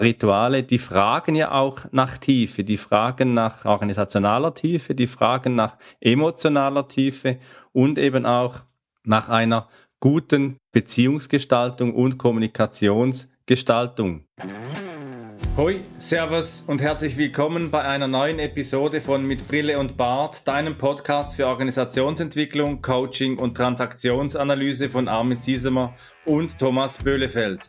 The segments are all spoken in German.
Rituale, die fragen ja auch nach Tiefe, die fragen nach organisationaler Tiefe, die fragen nach emotionaler Tiefe und eben auch nach einer guten Beziehungsgestaltung und Kommunikationsgestaltung. Hoi, Servus und herzlich willkommen bei einer neuen Episode von Mit Brille und Bart, deinem Podcast für Organisationsentwicklung, Coaching und Transaktionsanalyse von Armin Ziesemer und Thomas Böhlefeld.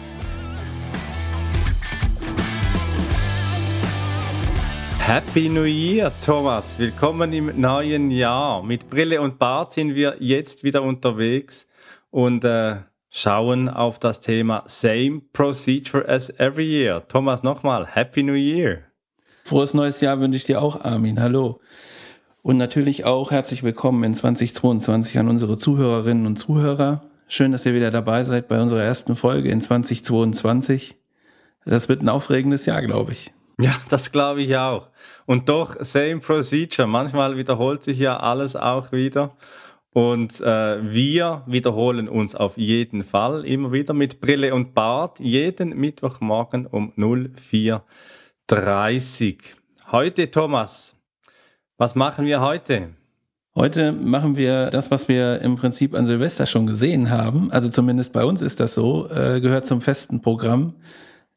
Happy New Year, Thomas. Willkommen im neuen Jahr. Mit Brille und Bart sind wir jetzt wieder unterwegs und äh, schauen auf das Thema Same Procedure as every year. Thomas, nochmal, Happy New Year. Frohes neues Jahr wünsche ich dir auch, Armin. Hallo. Und natürlich auch herzlich willkommen in 2022 an unsere Zuhörerinnen und Zuhörer. Schön, dass ihr wieder dabei seid bei unserer ersten Folge in 2022. Das wird ein aufregendes Jahr, glaube ich. Ja, das glaube ich auch. Und doch, same procedure. Manchmal wiederholt sich ja alles auch wieder. Und äh, wir wiederholen uns auf jeden Fall immer wieder mit Brille und Bart jeden Mittwochmorgen um 04.30 Heute, Thomas, was machen wir heute? Heute machen wir das, was wir im Prinzip an Silvester schon gesehen haben. Also zumindest bei uns ist das so, äh, gehört zum festen Programm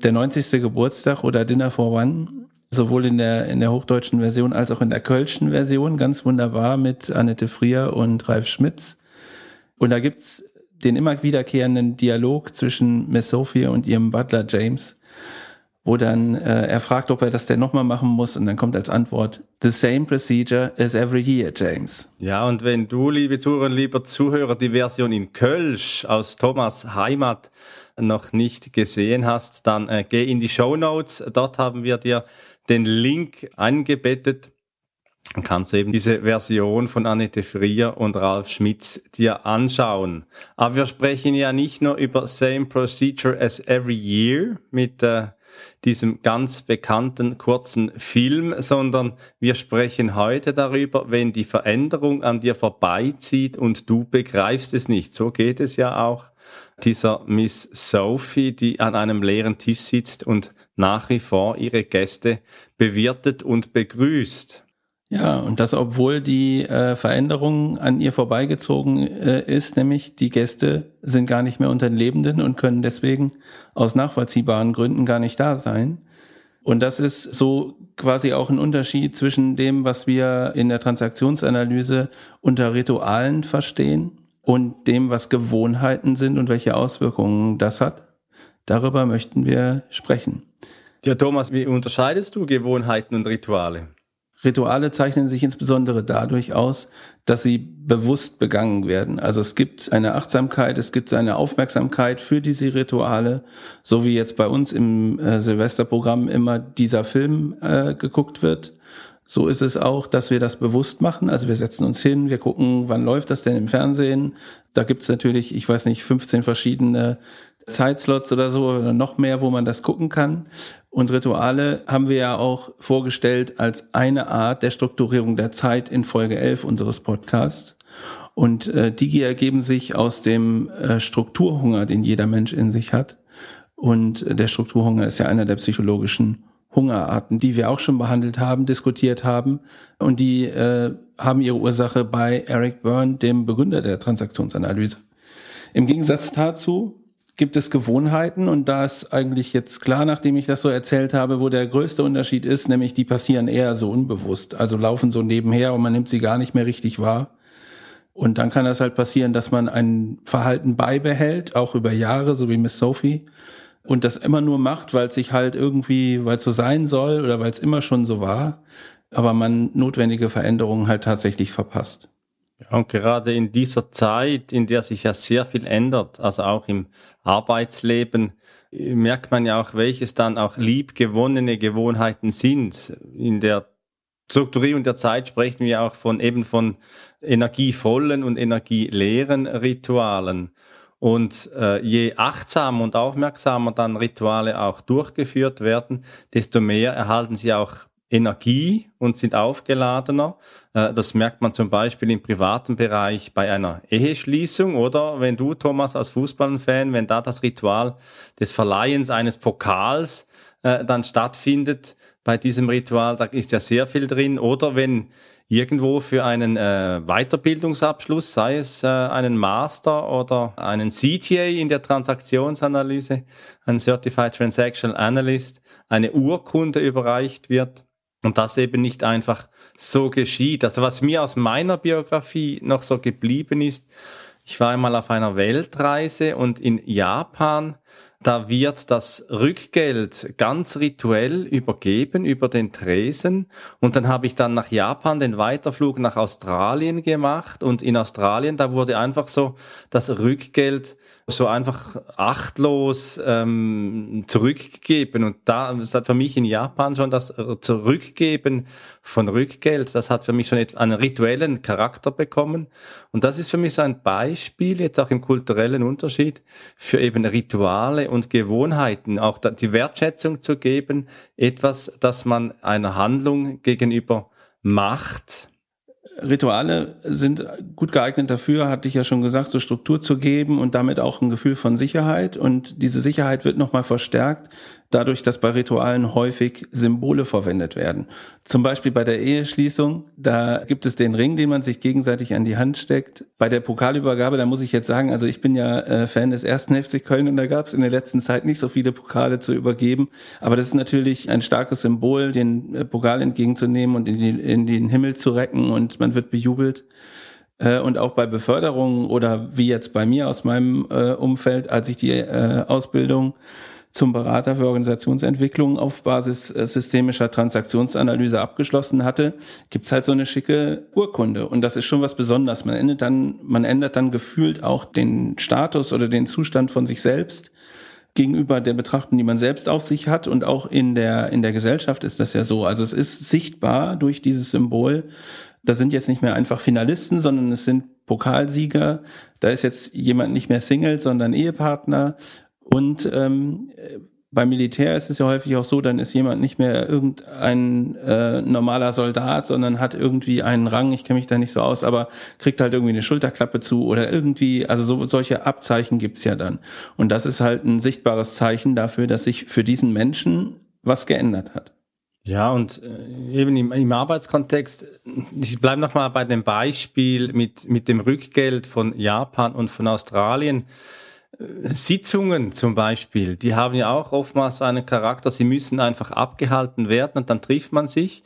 der 90. Geburtstag oder Dinner for One, sowohl in der, in der hochdeutschen Version als auch in der kölschen Version, ganz wunderbar mit Annette Frier und Ralf Schmitz. Und da gibt's den immer wiederkehrenden Dialog zwischen Miss Sophia und ihrem Butler James, wo dann äh, er fragt, ob er das denn nochmal machen muss und dann kommt als Antwort, the same procedure as every year, James. Ja, und wenn du, liebe Zuhörer, lieber Zuhörer, die Version in Kölsch aus Thomas Heimat noch nicht gesehen hast, dann äh, geh in die Show Notes. Dort haben wir dir den Link eingebettet. Dann kannst du eben diese Version von Annette Frier und Ralf Schmitz dir anschauen. Aber wir sprechen ja nicht nur über Same Procedure as Every Year mit äh, diesem ganz bekannten kurzen Film, sondern wir sprechen heute darüber, wenn die Veränderung an dir vorbeizieht und du begreifst es nicht. So geht es ja auch dieser Miss Sophie, die an einem leeren Tisch sitzt und nach wie vor ihre Gäste bewirtet und begrüßt. Ja, und das obwohl die äh, Veränderung an ihr vorbeigezogen äh, ist, nämlich die Gäste sind gar nicht mehr unter den Lebenden und können deswegen aus nachvollziehbaren Gründen gar nicht da sein. Und das ist so quasi auch ein Unterschied zwischen dem, was wir in der Transaktionsanalyse unter Ritualen verstehen und dem, was Gewohnheiten sind und welche Auswirkungen das hat. Darüber möchten wir sprechen. Ja, Thomas, wie unterscheidest du Gewohnheiten und Rituale? Rituale zeichnen sich insbesondere dadurch aus, dass sie bewusst begangen werden. Also es gibt eine Achtsamkeit, es gibt eine Aufmerksamkeit für diese Rituale, so wie jetzt bei uns im äh, Silvesterprogramm immer dieser Film äh, geguckt wird. So ist es auch, dass wir das bewusst machen. Also wir setzen uns hin, wir gucken, wann läuft das denn im Fernsehen. Da gibt's natürlich, ich weiß nicht, 15 verschiedene Zeitslots oder so oder noch mehr, wo man das gucken kann. Und Rituale haben wir ja auch vorgestellt als eine Art der Strukturierung der Zeit in Folge 11 unseres Podcasts. Und äh, die ergeben sich aus dem äh, Strukturhunger, den jeder Mensch in sich hat. Und äh, der Strukturhunger ist ja einer der psychologischen Hungerarten, die wir auch schon behandelt haben, diskutiert haben. Und die äh, haben ihre Ursache bei Eric Byrne, dem Begründer der Transaktionsanalyse. Im Gegensatz dazu gibt es Gewohnheiten und da ist eigentlich jetzt klar, nachdem ich das so erzählt habe, wo der größte Unterschied ist, nämlich die passieren eher so unbewusst, also laufen so nebenher und man nimmt sie gar nicht mehr richtig wahr. Und dann kann das halt passieren, dass man ein Verhalten beibehält, auch über Jahre, so wie Miss Sophie, und das immer nur macht, weil es sich halt irgendwie, weil es so sein soll oder weil es immer schon so war, aber man notwendige Veränderungen halt tatsächlich verpasst. Und gerade in dieser Zeit, in der sich ja sehr viel ändert, also auch im Arbeitsleben, merkt man ja auch, welches dann auch liebgewonnene Gewohnheiten sind. In der Strukturierung der Zeit sprechen wir auch von eben von energievollen und energieleeren Ritualen. Und äh, je achtsamer und aufmerksamer dann Rituale auch durchgeführt werden, desto mehr erhalten sie auch Energie und sind aufgeladener. Äh, das merkt man zum Beispiel im privaten Bereich bei einer Eheschließung oder wenn du, Thomas, als Fußballfan, wenn da das Ritual des Verleihens eines Pokals äh, dann stattfindet, bei diesem Ritual, da ist ja sehr viel drin. Oder wenn irgendwo für einen äh, Weiterbildungsabschluss, sei es äh, einen Master oder einen CTA in der Transaktionsanalyse, ein Certified Transactional Analyst, eine Urkunde überreicht wird und das eben nicht einfach so geschieht. Also was mir aus meiner Biografie noch so geblieben ist, ich war einmal auf einer Weltreise und in Japan da wird das Rückgeld ganz rituell übergeben über den Tresen. Und dann habe ich dann nach Japan den Weiterflug nach Australien gemacht. Und in Australien, da wurde einfach so das Rückgeld so einfach achtlos ähm, zurückgegeben. Und da das hat für mich in Japan schon das Zurückgeben von Rückgeld, das hat für mich schon einen rituellen Charakter bekommen. Und das ist für mich so ein Beispiel, jetzt auch im kulturellen Unterschied, für eben Rituale und Gewohnheiten, auch die Wertschätzung zu geben, etwas, das man einer Handlung gegenüber macht, Rituale sind gut geeignet dafür, hatte ich ja schon gesagt, so Struktur zu geben und damit auch ein Gefühl von Sicherheit. Und diese Sicherheit wird nochmal verstärkt, dadurch, dass bei Ritualen häufig Symbole verwendet werden. Zum Beispiel bei der Eheschließung, da gibt es den Ring, den man sich gegenseitig an die Hand steckt. Bei der Pokalübergabe, da muss ich jetzt sagen, also ich bin ja äh, Fan des ersten FC Köln und da gab es in der letzten Zeit nicht so viele Pokale zu übergeben. Aber das ist natürlich ein starkes Symbol, den äh, Pokal entgegenzunehmen und in, die, in den Himmel zu recken und man wird bejubelt äh, und auch bei Beförderungen oder wie jetzt bei mir aus meinem Umfeld, als ich die Ausbildung zum Berater für Organisationsentwicklung auf Basis äh, systemischer Transaktionsanalyse abgeschlossen hatte, gibt's halt so eine schicke Urkunde. Und das ist schon was Besonderes. Man ändert dann, man ändert dann gefühlt auch den Status oder den Zustand von sich selbst gegenüber der Betrachtung, die man selbst auf sich hat. Und auch in der, in der Gesellschaft ist das ja so. Also es ist sichtbar durch dieses Symbol. Da sind jetzt nicht mehr einfach Finalisten, sondern es sind Pokalsieger. Da ist jetzt jemand nicht mehr Single, sondern Ehepartner. Und ähm, beim Militär ist es ja häufig auch so, dann ist jemand nicht mehr irgendein äh, normaler Soldat, sondern hat irgendwie einen Rang, ich kenne mich da nicht so aus, aber kriegt halt irgendwie eine Schulterklappe zu oder irgendwie, also so, solche Abzeichen gibt's ja dann. Und das ist halt ein sichtbares Zeichen dafür, dass sich für diesen Menschen was geändert hat. Ja, und äh, eben im, im Arbeitskontext, ich bleibe nochmal bei dem Beispiel mit, mit dem Rückgeld von Japan und von Australien. Sitzungen zum Beispiel, die haben ja auch oftmals einen Charakter, sie müssen einfach abgehalten werden und dann trifft man sich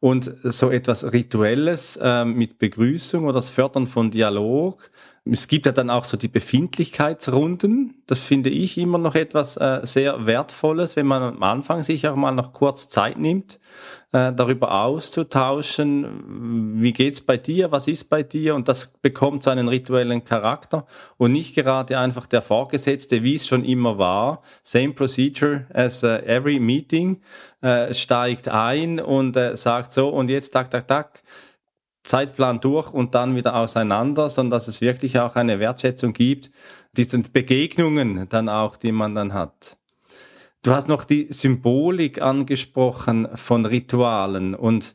und so etwas Rituelles äh, mit Begrüßung oder das Fördern von Dialog. Es gibt ja dann auch so die Befindlichkeitsrunden. Das finde ich immer noch etwas äh, sehr Wertvolles, wenn man am Anfang sich auch mal noch kurz Zeit nimmt, äh, darüber auszutauschen, wie geht's bei dir, was ist bei dir? Und das bekommt so einen rituellen Charakter und nicht gerade einfach der Vorgesetzte, wie es schon immer war, same procedure as uh, every meeting, äh, steigt ein und äh, sagt so und jetzt tak tak tak Zeitplan durch und dann wieder auseinander, sondern dass es wirklich auch eine Wertschätzung gibt, diesen Begegnungen dann auch, die man dann hat. Du hast noch die Symbolik angesprochen von Ritualen und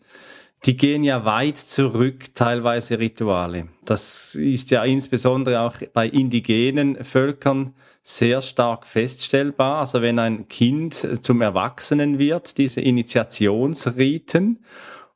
die gehen ja weit zurück, teilweise Rituale. Das ist ja insbesondere auch bei indigenen Völkern sehr stark feststellbar. Also wenn ein Kind zum Erwachsenen wird, diese Initiationsriten.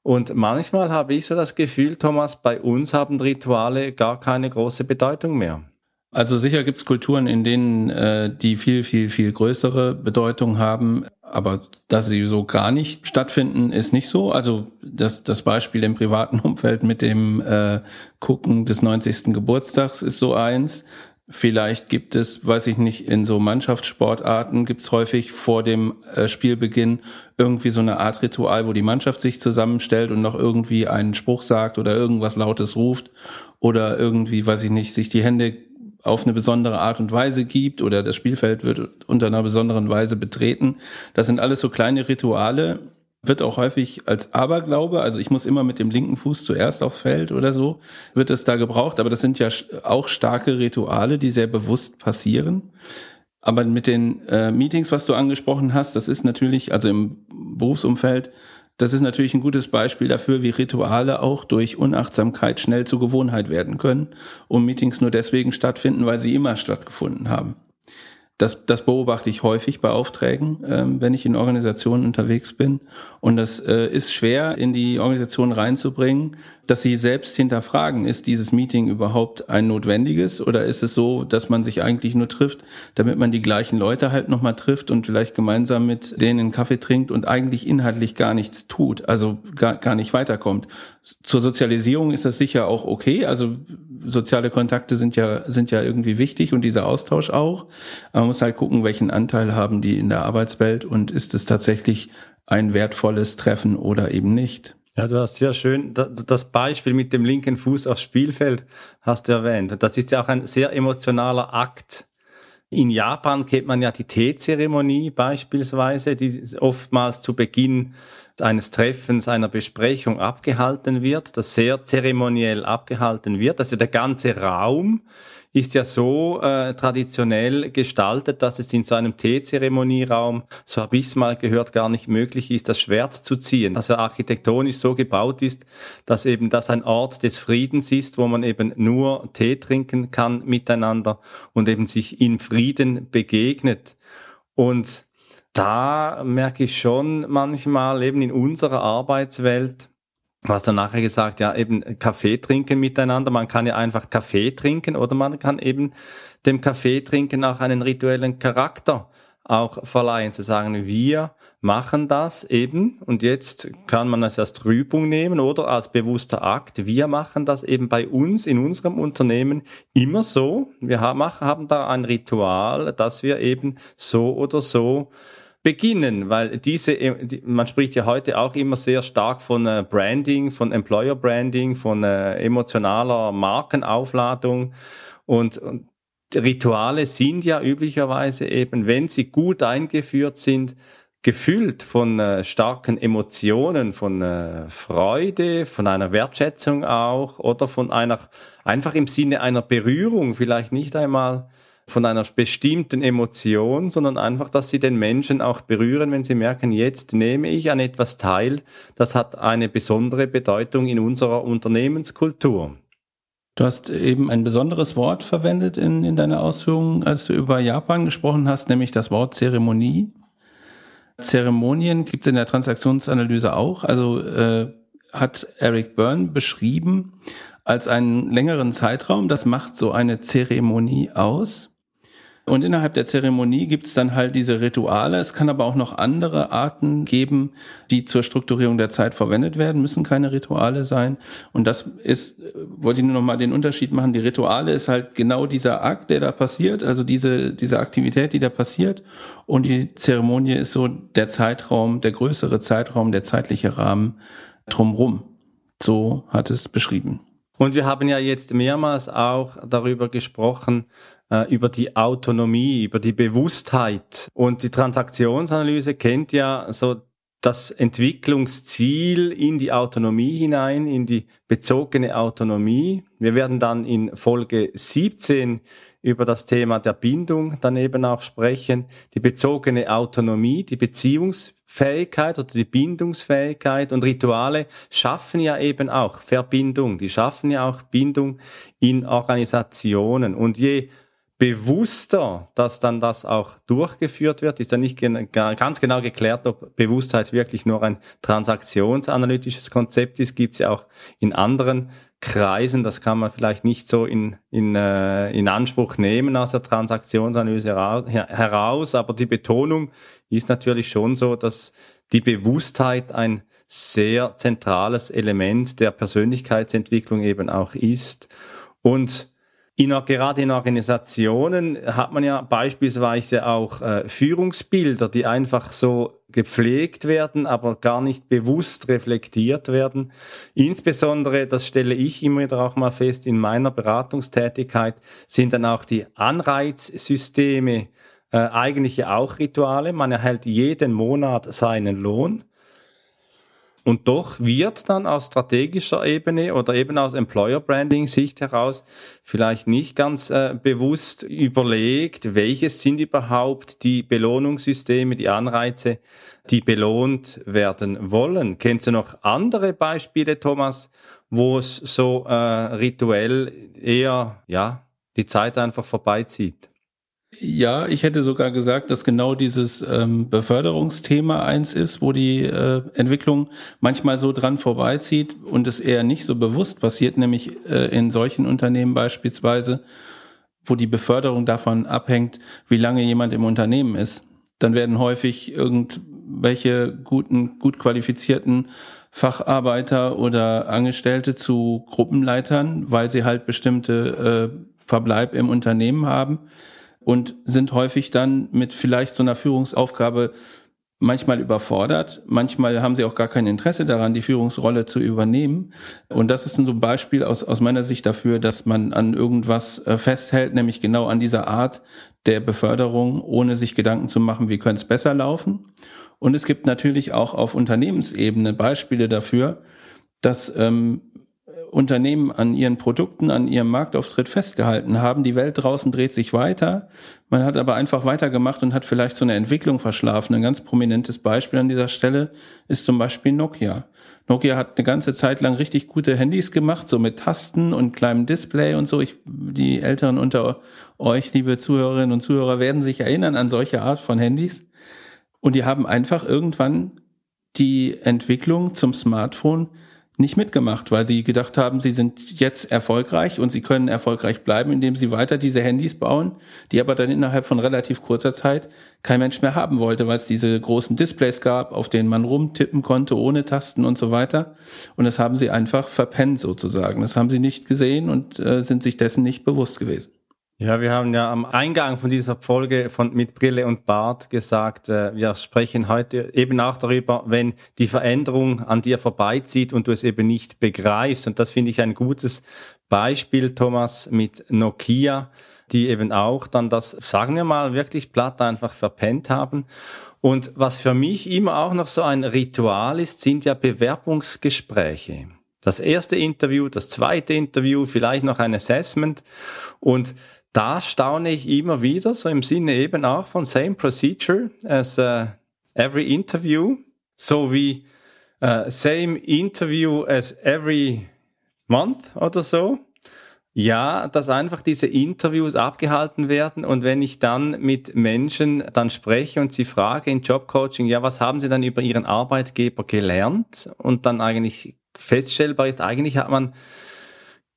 Und manchmal habe ich so das Gefühl, Thomas, bei uns haben Rituale gar keine große Bedeutung mehr. Also sicher gibt es Kulturen, in denen äh, die viel, viel, viel größere Bedeutung haben, aber dass sie so gar nicht stattfinden, ist nicht so. Also das, das Beispiel im privaten Umfeld mit dem äh, Gucken des 90. Geburtstags ist so eins. Vielleicht gibt es, weiß ich nicht, in so Mannschaftssportarten gibt es häufig vor dem äh, Spielbeginn irgendwie so eine Art Ritual, wo die Mannschaft sich zusammenstellt und noch irgendwie einen Spruch sagt oder irgendwas Lautes ruft oder irgendwie, weiß ich nicht, sich die Hände auf eine besondere Art und Weise gibt oder das Spielfeld wird unter einer besonderen Weise betreten. Das sind alles so kleine Rituale, wird auch häufig als Aberglaube, also ich muss immer mit dem linken Fuß zuerst aufs Feld oder so, wird es da gebraucht, aber das sind ja auch starke Rituale, die sehr bewusst passieren. Aber mit den äh, Meetings, was du angesprochen hast, das ist natürlich, also im Berufsumfeld, das ist natürlich ein gutes Beispiel dafür, wie Rituale auch durch Unachtsamkeit schnell zur Gewohnheit werden können und Meetings nur deswegen stattfinden, weil sie immer stattgefunden haben. Das, das beobachte ich häufig bei Aufträgen, ähm, wenn ich in Organisationen unterwegs bin. Und das äh, ist schwer in die Organisation reinzubringen, dass sie selbst hinterfragen, ist dieses Meeting überhaupt ein notwendiges oder ist es so, dass man sich eigentlich nur trifft, damit man die gleichen Leute halt nochmal trifft und vielleicht gemeinsam mit denen einen Kaffee trinkt und eigentlich inhaltlich gar nichts tut, also gar, gar nicht weiterkommt. Zur Sozialisierung ist das sicher auch okay, also soziale Kontakte sind ja, sind ja irgendwie wichtig und dieser Austausch auch. Aber man muss halt gucken, welchen Anteil haben die in der Arbeitswelt und ist es tatsächlich ein wertvolles Treffen oder eben nicht. Ja, du hast sehr schön das Beispiel mit dem linken Fuß aufs Spielfeld hast du erwähnt. Das ist ja auch ein sehr emotionaler Akt. In Japan kennt man ja die Teezeremonie beispielsweise, die oftmals zu Beginn eines Treffens, einer Besprechung abgehalten wird, das sehr zeremoniell abgehalten wird. Also der ganze Raum ist ja so äh, traditionell gestaltet, dass es in so einem Teezeremonieraum, so habe ich es mal gehört, gar nicht möglich ist, das Schwert zu ziehen. Dass er architektonisch so gebaut ist, dass eben das ein Ort des Friedens ist, wo man eben nur Tee trinken kann miteinander und eben sich in Frieden begegnet. Und da merke ich schon manchmal eben in unserer Arbeitswelt, was dann nachher gesagt, ja, eben Kaffee trinken miteinander. Man kann ja einfach Kaffee trinken oder man kann eben dem Kaffee trinken auch einen rituellen Charakter auch verleihen, zu sagen, wir machen das eben und jetzt kann man es als Trübung nehmen oder als bewusster Akt. Wir machen das eben bei uns in unserem Unternehmen immer so. Wir haben, haben da ein Ritual, dass wir eben so oder so beginnen, weil diese, man spricht ja heute auch immer sehr stark von äh, Branding, von Employer Branding, von äh, emotionaler Markenaufladung. Und, und Rituale sind ja üblicherweise eben, wenn sie gut eingeführt sind, gefüllt von äh, starken Emotionen, von äh, Freude, von einer Wertschätzung auch oder von einer, einfach im Sinne einer Berührung, vielleicht nicht einmal von einer bestimmten Emotion, sondern einfach, dass sie den Menschen auch berühren, wenn sie merken, jetzt nehme ich an etwas teil, das hat eine besondere Bedeutung in unserer Unternehmenskultur. Du hast eben ein besonderes Wort verwendet in, in deiner Ausführungen, als du über Japan gesprochen hast, nämlich das Wort Zeremonie. Zeremonien gibt es in der Transaktionsanalyse auch. Also äh, hat Eric Byrne beschrieben als einen längeren Zeitraum. Das macht so eine Zeremonie aus. Und innerhalb der Zeremonie gibt es dann halt diese Rituale. Es kann aber auch noch andere Arten geben, die zur Strukturierung der Zeit verwendet werden, müssen keine Rituale sein. Und das ist, wollte ich nur noch mal den Unterschied machen. Die Rituale ist halt genau dieser Akt, der da passiert, also diese, diese Aktivität, die da passiert. Und die Zeremonie ist so der Zeitraum, der größere Zeitraum, der zeitliche Rahmen drumrum. So hat es beschrieben. Und wir haben ja jetzt mehrmals auch darüber gesprochen, äh, über die Autonomie, über die Bewusstheit. Und die Transaktionsanalyse kennt ja so das Entwicklungsziel in die Autonomie hinein, in die bezogene Autonomie. Wir werden dann in Folge 17 über das Thema der Bindung daneben auch sprechen. Die bezogene Autonomie, die Beziehungsfähigkeit oder die Bindungsfähigkeit und Rituale schaffen ja eben auch Verbindung. Die schaffen ja auch Bindung in Organisationen. Und je bewusster, dass dann das auch durchgeführt wird, ist ja nicht ganz genau geklärt, ob Bewusstheit wirklich nur ein transaktionsanalytisches Konzept ist, gibt es ja auch in anderen Kreisen, das kann man vielleicht nicht so in, in, äh, in Anspruch nehmen aus der Transaktionsanalyse heraus, aber die Betonung ist natürlich schon so, dass die Bewusstheit ein sehr zentrales Element der Persönlichkeitsentwicklung eben auch ist. Und in, gerade in Organisationen hat man ja beispielsweise auch äh, Führungsbilder, die einfach so gepflegt werden, aber gar nicht bewusst reflektiert werden. Insbesondere, das stelle ich immer wieder auch mal fest in meiner Beratungstätigkeit, sind dann auch die Anreizsysteme äh, eigentlich auch Rituale. Man erhält jeden Monat seinen Lohn. Und doch wird dann aus strategischer Ebene oder eben aus Employer Branding Sicht heraus vielleicht nicht ganz äh, bewusst überlegt, welches sind überhaupt die Belohnungssysteme, die Anreize, die belohnt werden wollen. Kennst du noch andere Beispiele, Thomas, wo es so äh, rituell eher, ja, die Zeit einfach vorbeizieht? Ja, ich hätte sogar gesagt, dass genau dieses ähm, Beförderungsthema eins ist, wo die äh, Entwicklung manchmal so dran vorbeizieht und es eher nicht so bewusst passiert, nämlich äh, in solchen Unternehmen beispielsweise, wo die Beförderung davon abhängt, wie lange jemand im Unternehmen ist. Dann werden häufig irgendwelche guten, gut qualifizierten Facharbeiter oder Angestellte zu Gruppenleitern, weil sie halt bestimmte äh, Verbleib im Unternehmen haben und sind häufig dann mit vielleicht so einer Führungsaufgabe manchmal überfordert, manchmal haben sie auch gar kein Interesse daran, die Führungsrolle zu übernehmen. Und das ist so ein Beispiel aus, aus meiner Sicht dafür, dass man an irgendwas äh, festhält, nämlich genau an dieser Art der Beförderung, ohne sich Gedanken zu machen, wie könnte es besser laufen. Und es gibt natürlich auch auf Unternehmensebene Beispiele dafür, dass ähm, Unternehmen an ihren Produkten, an ihrem Marktauftritt festgehalten haben. Die Welt draußen dreht sich weiter. Man hat aber einfach weitergemacht und hat vielleicht so eine Entwicklung verschlafen. Ein ganz prominentes Beispiel an dieser Stelle ist zum Beispiel Nokia. Nokia hat eine ganze Zeit lang richtig gute Handys gemacht, so mit Tasten und kleinem Display und so. Ich, die Älteren unter euch, liebe Zuhörerinnen und Zuhörer, werden sich erinnern an solche Art von Handys. Und die haben einfach irgendwann die Entwicklung zum Smartphone nicht mitgemacht, weil sie gedacht haben, sie sind jetzt erfolgreich und sie können erfolgreich bleiben, indem sie weiter diese Handys bauen, die aber dann innerhalb von relativ kurzer Zeit kein Mensch mehr haben wollte, weil es diese großen Displays gab, auf denen man rumtippen konnte, ohne Tasten und so weiter. Und das haben sie einfach verpennt sozusagen. Das haben sie nicht gesehen und äh, sind sich dessen nicht bewusst gewesen. Ja, wir haben ja am Eingang von dieser Folge von mit Brille und Bart gesagt, äh, wir sprechen heute eben auch darüber, wenn die Veränderung an dir vorbeizieht und du es eben nicht begreifst. Und das finde ich ein gutes Beispiel, Thomas, mit Nokia, die eben auch dann das, sagen wir mal, wirklich platt einfach verpennt haben. Und was für mich immer auch noch so ein Ritual ist, sind ja Bewerbungsgespräche. Das erste Interview, das zweite Interview, vielleicht noch ein Assessment und da staune ich immer wieder, so im Sinne eben auch von same procedure as uh, every interview, so wie uh, same interview as every month oder so. Ja, dass einfach diese Interviews abgehalten werden und wenn ich dann mit Menschen dann spreche und sie frage in Jobcoaching, ja, was haben sie dann über ihren Arbeitgeber gelernt und dann eigentlich feststellbar ist, eigentlich hat man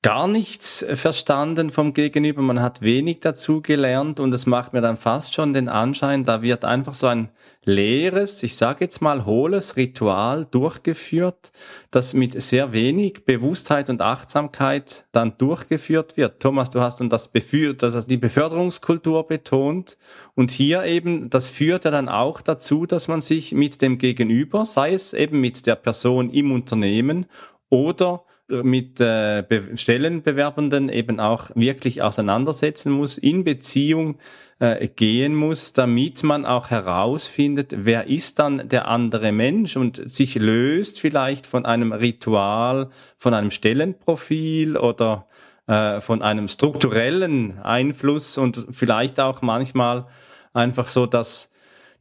gar nichts verstanden vom Gegenüber, man hat wenig dazu gelernt und es macht mir dann fast schon den Anschein, da wird einfach so ein leeres, ich sage jetzt mal hohles Ritual durchgeführt, das mit sehr wenig Bewusstheit und Achtsamkeit dann durchgeführt wird. Thomas, du hast dann das, Befür das die Beförderungskultur betont und hier eben, das führt ja dann auch dazu, dass man sich mit dem Gegenüber, sei es eben mit der Person im Unternehmen oder mit äh, Stellenbewerbenden eben auch wirklich auseinandersetzen muss, in Beziehung äh, gehen muss, damit man auch herausfindet, wer ist dann der andere Mensch und sich löst vielleicht von einem Ritual, von einem Stellenprofil oder äh, von einem strukturellen Einfluss und vielleicht auch manchmal einfach so, dass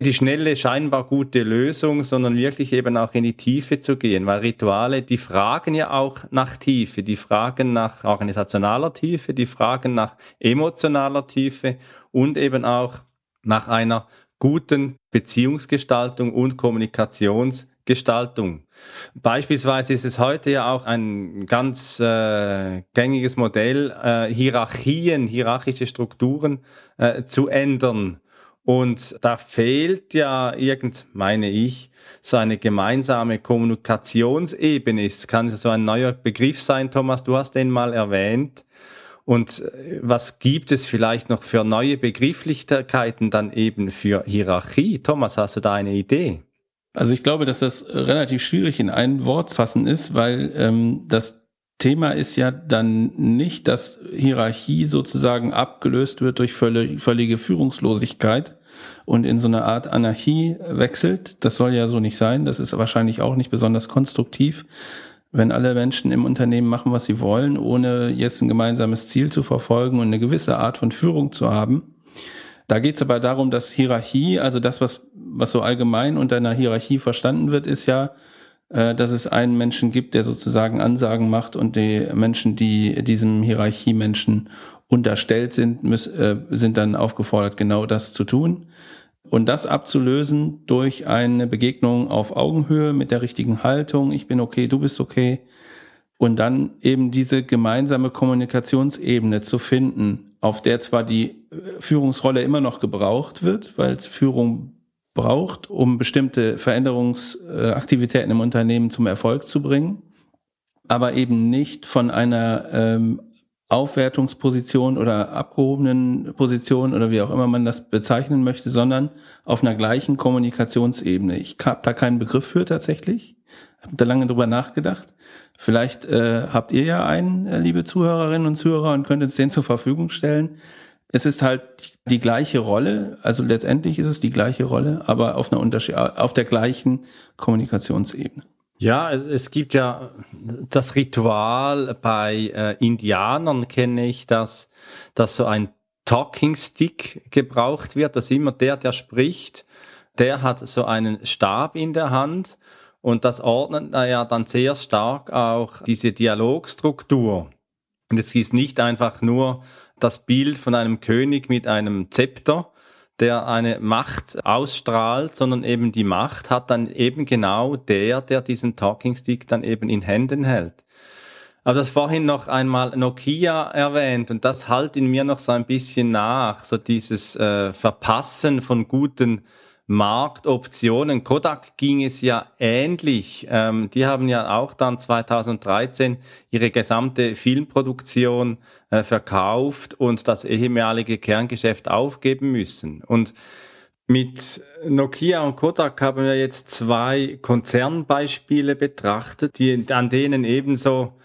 die schnelle, scheinbar gute Lösung, sondern wirklich eben auch in die Tiefe zu gehen, weil Rituale, die fragen ja auch nach Tiefe, die fragen nach organisationaler Tiefe, die fragen nach emotionaler Tiefe und eben auch nach einer guten Beziehungsgestaltung und Kommunikationsgestaltung. Beispielsweise ist es heute ja auch ein ganz äh, gängiges Modell, äh, Hierarchien, hierarchische Strukturen äh, zu ändern und da fehlt ja irgend, meine ich, so eine gemeinsame Kommunikationsebene. Es kann so ein neuer Begriff sein, Thomas, du hast den mal erwähnt. Und äh, was gibt es vielleicht noch für neue Begrifflichkeiten dann eben für Hierarchie? Thomas, hast du da eine Idee? Also ich glaube, dass das relativ schwierig in ein Wort fassen ist, weil ähm, das Thema ist ja dann nicht, dass Hierarchie sozusagen abgelöst wird durch völlige Führungslosigkeit und in so eine Art Anarchie wechselt. Das soll ja so nicht sein. Das ist wahrscheinlich auch nicht besonders konstruktiv, wenn alle Menschen im Unternehmen machen, was sie wollen, ohne jetzt ein gemeinsames Ziel zu verfolgen und eine gewisse Art von Führung zu haben. Da geht es aber darum, dass Hierarchie, also das, was, was so allgemein unter einer Hierarchie verstanden wird, ist ja, dass es einen Menschen gibt, der sozusagen Ansagen macht und die Menschen, die diesem Hierarchiemenschen unterstellt sind, äh, sind dann aufgefordert, genau das zu tun. Und das abzulösen durch eine Begegnung auf Augenhöhe mit der richtigen Haltung, ich bin okay, du bist okay. Und dann eben diese gemeinsame Kommunikationsebene zu finden, auf der zwar die Führungsrolle immer noch gebraucht wird, weil Führung braucht, um bestimmte Veränderungsaktivitäten im Unternehmen zum Erfolg zu bringen, aber eben nicht von einer ähm, Aufwertungsposition oder abgehobenen Position oder wie auch immer man das bezeichnen möchte, sondern auf einer gleichen Kommunikationsebene. Ich habe da keinen Begriff für tatsächlich, habe da lange drüber nachgedacht. Vielleicht äh, habt ihr ja einen, äh, liebe Zuhörerinnen und Zuhörer, und könnt uns den zur Verfügung stellen es ist halt die gleiche Rolle, also letztendlich ist es die gleiche Rolle, aber auf einer Unterschied, auf der gleichen Kommunikationsebene. Ja, es, gibt ja das Ritual bei äh, Indianern kenne ich, dass, dass so ein Talking Stick gebraucht wird, dass immer der, der spricht, der hat so einen Stab in der Hand und das ordnet ja dann sehr stark auch diese Dialogstruktur. Und es ist nicht einfach nur das Bild von einem König mit einem Zepter, der eine Macht ausstrahlt, sondern eben die Macht hat dann eben genau der, der diesen Talking Stick dann eben in Händen hält. Aber das vorhin noch einmal Nokia erwähnt und das halt in mir noch so ein bisschen nach, so dieses äh, Verpassen von guten Marktoptionen. Kodak ging es ja ähnlich. Ähm, die haben ja auch dann 2013 ihre gesamte Filmproduktion äh, verkauft und das ehemalige Kerngeschäft aufgeben müssen. Und mit Nokia und Kodak haben wir jetzt zwei Konzernbeispiele betrachtet, die, an denen ebenso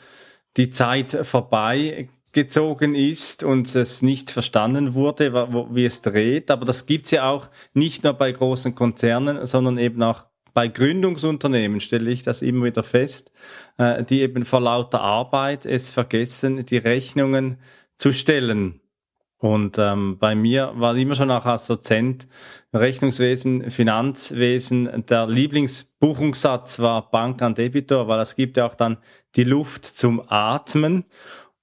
die Zeit vorbei gezogen ist und es nicht verstanden wurde, wie es dreht. Aber das gibt's ja auch nicht nur bei großen Konzernen, sondern eben auch bei Gründungsunternehmen stelle ich das immer wieder fest, äh, die eben vor lauter Arbeit es vergessen, die Rechnungen zu stellen. Und ähm, bei mir war immer schon auch als Dozent Rechnungswesen, Finanzwesen, der Lieblingsbuchungssatz war Bank an Debitor, weil es gibt ja auch dann die Luft zum Atmen.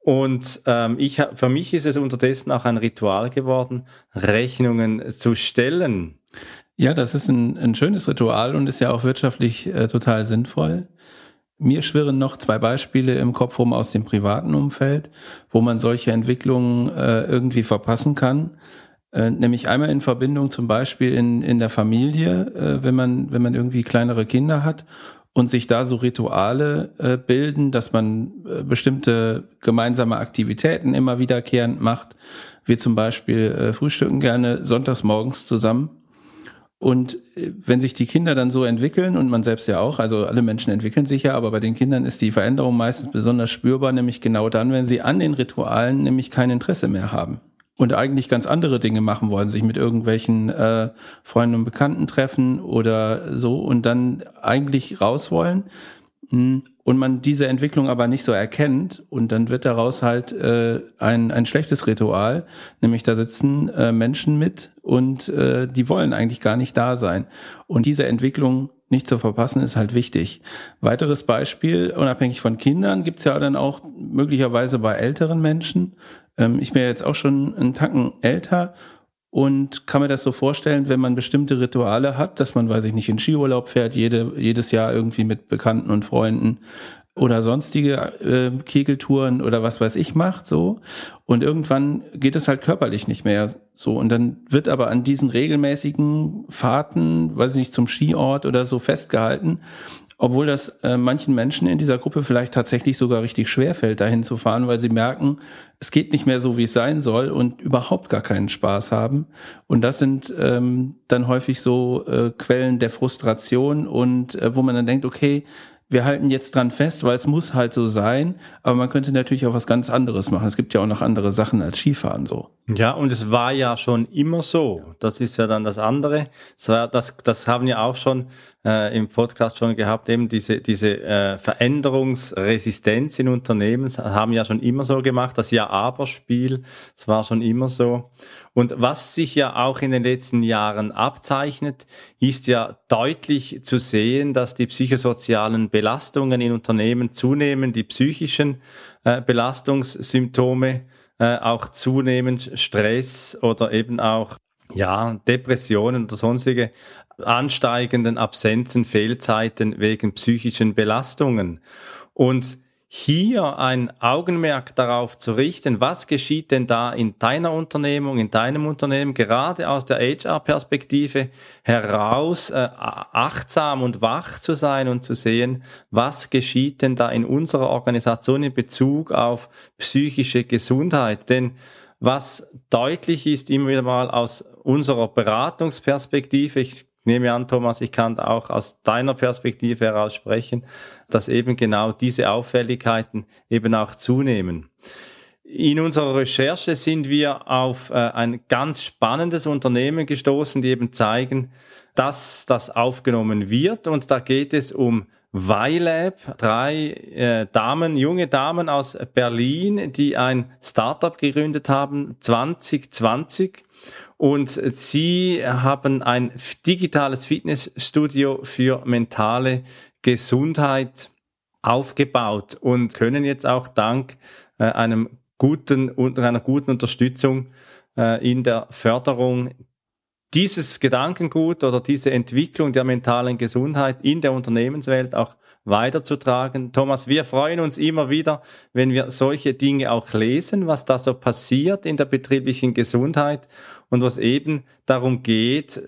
Und ähm, ich, für mich ist es unterdessen auch ein Ritual geworden, Rechnungen zu stellen. Ja, das ist ein, ein schönes Ritual und ist ja auch wirtschaftlich äh, total sinnvoll. Mir schwirren noch zwei Beispiele im Kopf rum aus dem privaten Umfeld, wo man solche Entwicklungen äh, irgendwie verpassen kann. Äh, nämlich einmal in Verbindung zum Beispiel in, in der Familie, äh, wenn man, wenn man irgendwie kleinere Kinder hat und sich da so Rituale äh, bilden, dass man äh, bestimmte gemeinsame Aktivitäten immer wiederkehrend macht. Wir zum Beispiel äh, frühstücken gerne sonntags morgens zusammen. Und äh, wenn sich die Kinder dann so entwickeln und man selbst ja auch, also alle Menschen entwickeln sich ja, aber bei den Kindern ist die Veränderung meistens besonders spürbar, nämlich genau dann, wenn sie an den Ritualen nämlich kein Interesse mehr haben und eigentlich ganz andere Dinge machen wollen, sich mit irgendwelchen äh, Freunden und Bekannten treffen oder so und dann eigentlich raus wollen hm, und man diese Entwicklung aber nicht so erkennt und dann wird daraus halt äh, ein, ein schlechtes Ritual, nämlich da sitzen äh, Menschen mit und äh, die wollen eigentlich gar nicht da sein. Und diese Entwicklung nicht zu verpassen, ist halt wichtig. Weiteres Beispiel, unabhängig von Kindern, gibt's ja dann auch möglicherweise bei älteren Menschen, ähm, ich bin ja jetzt auch schon einen Tacken älter und kann mir das so vorstellen, wenn man bestimmte Rituale hat, dass man, weiß ich nicht, in Skiurlaub fährt, jede, jedes Jahr irgendwie mit Bekannten und Freunden oder sonstige äh, Kegeltouren oder was weiß ich macht so und irgendwann geht es halt körperlich nicht mehr so und dann wird aber an diesen regelmäßigen Fahrten, weiß ich nicht, zum Skiort oder so festgehalten obwohl das äh, manchen Menschen in dieser Gruppe vielleicht tatsächlich sogar richtig schwer fällt, dahin zu fahren, weil sie merken, es geht nicht mehr so, wie es sein soll und überhaupt gar keinen Spaß haben. Und das sind ähm, dann häufig so äh, Quellen der Frustration und äh, wo man dann denkt, okay, wir halten jetzt dran fest, weil es muss halt so sein, aber man könnte natürlich auch was ganz anderes machen. Es gibt ja auch noch andere Sachen als Skifahren so. Ja, und es war ja schon immer so. Das ist ja dann das andere. Das, war, das, das haben ja auch schon äh, im Podcast schon gehabt, eben diese, diese äh, Veränderungsresistenz in Unternehmen haben ja schon immer so gemacht. Das Ja-Aber-Spiel, das war schon immer so. Und was sich ja auch in den letzten Jahren abzeichnet, ist ja deutlich zu sehen, dass die psychosozialen Belastungen in Unternehmen zunehmen, die psychischen äh, Belastungssymptome äh, auch zunehmend Stress oder eben auch ja, Depressionen oder sonstige ansteigenden Absenzen, Fehlzeiten wegen psychischen Belastungen. Und hier ein Augenmerk darauf zu richten, was geschieht denn da in deiner Unternehmung, in deinem Unternehmen, gerade aus der HR-Perspektive heraus, äh, achtsam und wach zu sein und zu sehen, was geschieht denn da in unserer Organisation in Bezug auf psychische Gesundheit. Denn was deutlich ist immer wieder mal aus unserer Beratungsperspektive, ich nehme an, Thomas, ich kann auch aus deiner Perspektive heraus sprechen, dass eben genau diese Auffälligkeiten eben auch zunehmen. In unserer Recherche sind wir auf äh, ein ganz spannendes Unternehmen gestoßen, die eben zeigen, dass das aufgenommen wird. Und da geht es um YLab, drei äh, Damen, junge Damen aus Berlin, die ein Startup gegründet haben, 2020 und sie haben ein digitales Fitnessstudio für mentale Gesundheit aufgebaut und können jetzt auch dank äh, einem guten unter einer guten Unterstützung äh, in der Förderung dieses Gedankengut oder diese Entwicklung der mentalen Gesundheit in der Unternehmenswelt auch weiterzutragen. Thomas, wir freuen uns immer wieder, wenn wir solche Dinge auch lesen, was da so passiert in der betrieblichen Gesundheit und was eben darum geht,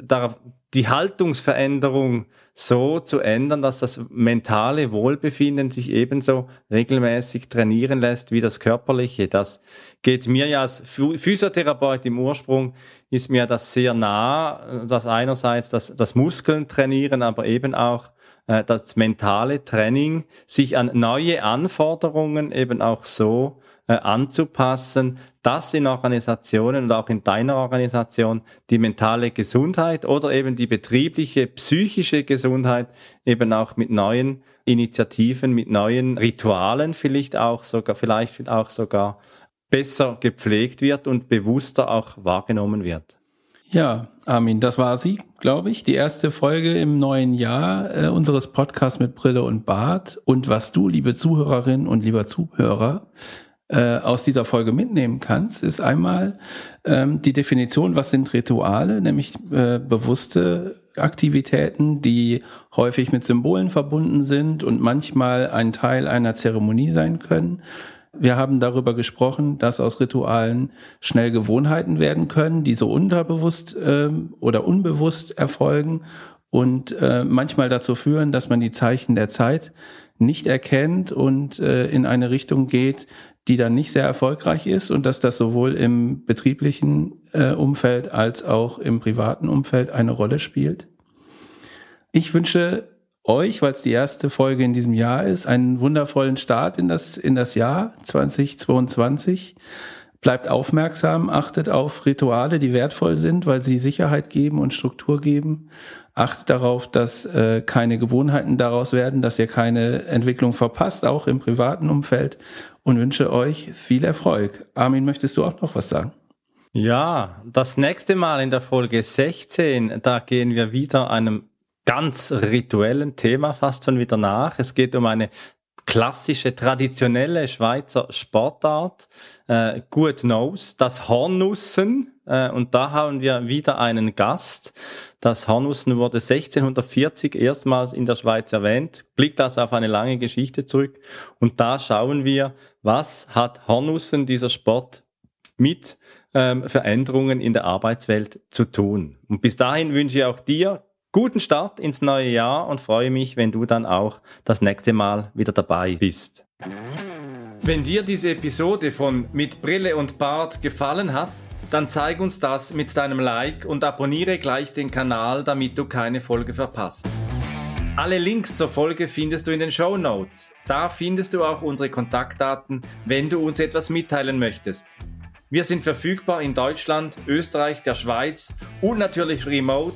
die Haltungsveränderung so zu ändern, dass das mentale Wohlbefinden sich ebenso regelmäßig trainieren lässt wie das körperliche. Das geht mir ja als Physiotherapeut im Ursprung, ist mir das sehr nah, dass einerseits das, das Muskeln trainieren, aber eben auch äh, das mentale Training, sich an neue Anforderungen eben auch so äh, anzupassen, dass in Organisationen und auch in deiner Organisation die mentale Gesundheit oder eben die betriebliche psychische Gesundheit eben auch mit neuen Initiativen, mit neuen Ritualen vielleicht auch sogar, vielleicht auch sogar besser gepflegt wird und bewusster auch wahrgenommen wird. Ja, Armin, das war sie, glaube ich. Die erste Folge im neuen Jahr äh, unseres Podcasts mit Brille und Bart. Und was du, liebe Zuhörerin und lieber Zuhörer, äh, aus dieser Folge mitnehmen kannst, ist einmal ähm, die Definition, was sind Rituale, nämlich äh, bewusste Aktivitäten, die häufig mit Symbolen verbunden sind und manchmal ein Teil einer Zeremonie sein können. Wir haben darüber gesprochen, dass aus Ritualen schnell Gewohnheiten werden können, die so unterbewusst äh, oder unbewusst erfolgen und äh, manchmal dazu führen, dass man die Zeichen der Zeit nicht erkennt und äh, in eine Richtung geht, die dann nicht sehr erfolgreich ist und dass das sowohl im betrieblichen äh, Umfeld als auch im privaten Umfeld eine Rolle spielt. Ich wünsche euch, weil es die erste Folge in diesem Jahr ist, einen wundervollen Start in das, in das Jahr 2022. Bleibt aufmerksam, achtet auf Rituale, die wertvoll sind, weil sie Sicherheit geben und Struktur geben. Achtet darauf, dass äh, keine Gewohnheiten daraus werden, dass ihr keine Entwicklung verpasst, auch im privaten Umfeld. Und wünsche euch viel Erfolg. Armin, möchtest du auch noch was sagen? Ja, das nächste Mal in der Folge 16, da gehen wir wieder einem ganz rituellen Thema fast schon wieder nach. Es geht um eine klassische, traditionelle Schweizer Sportart, äh, Good Knows, das Hornussen. Äh, und da haben wir wieder einen Gast. Das Hornussen wurde 1640 erstmals in der Schweiz erwähnt, blickt also auf eine lange Geschichte zurück. Und da schauen wir, was hat Hornussen, dieser Sport, mit ähm, Veränderungen in der Arbeitswelt zu tun. Und bis dahin wünsche ich auch dir guten Start ins neue Jahr und freue mich, wenn du dann auch das nächste Mal wieder dabei bist. Wenn dir diese Episode von Mit Brille und Bart gefallen hat, dann zeig uns das mit deinem Like und abonniere gleich den Kanal, damit du keine Folge verpasst. Alle Links zur Folge findest du in den Show Notes. Da findest du auch unsere Kontaktdaten, wenn du uns etwas mitteilen möchtest. Wir sind verfügbar in Deutschland, Österreich, der Schweiz und natürlich remote,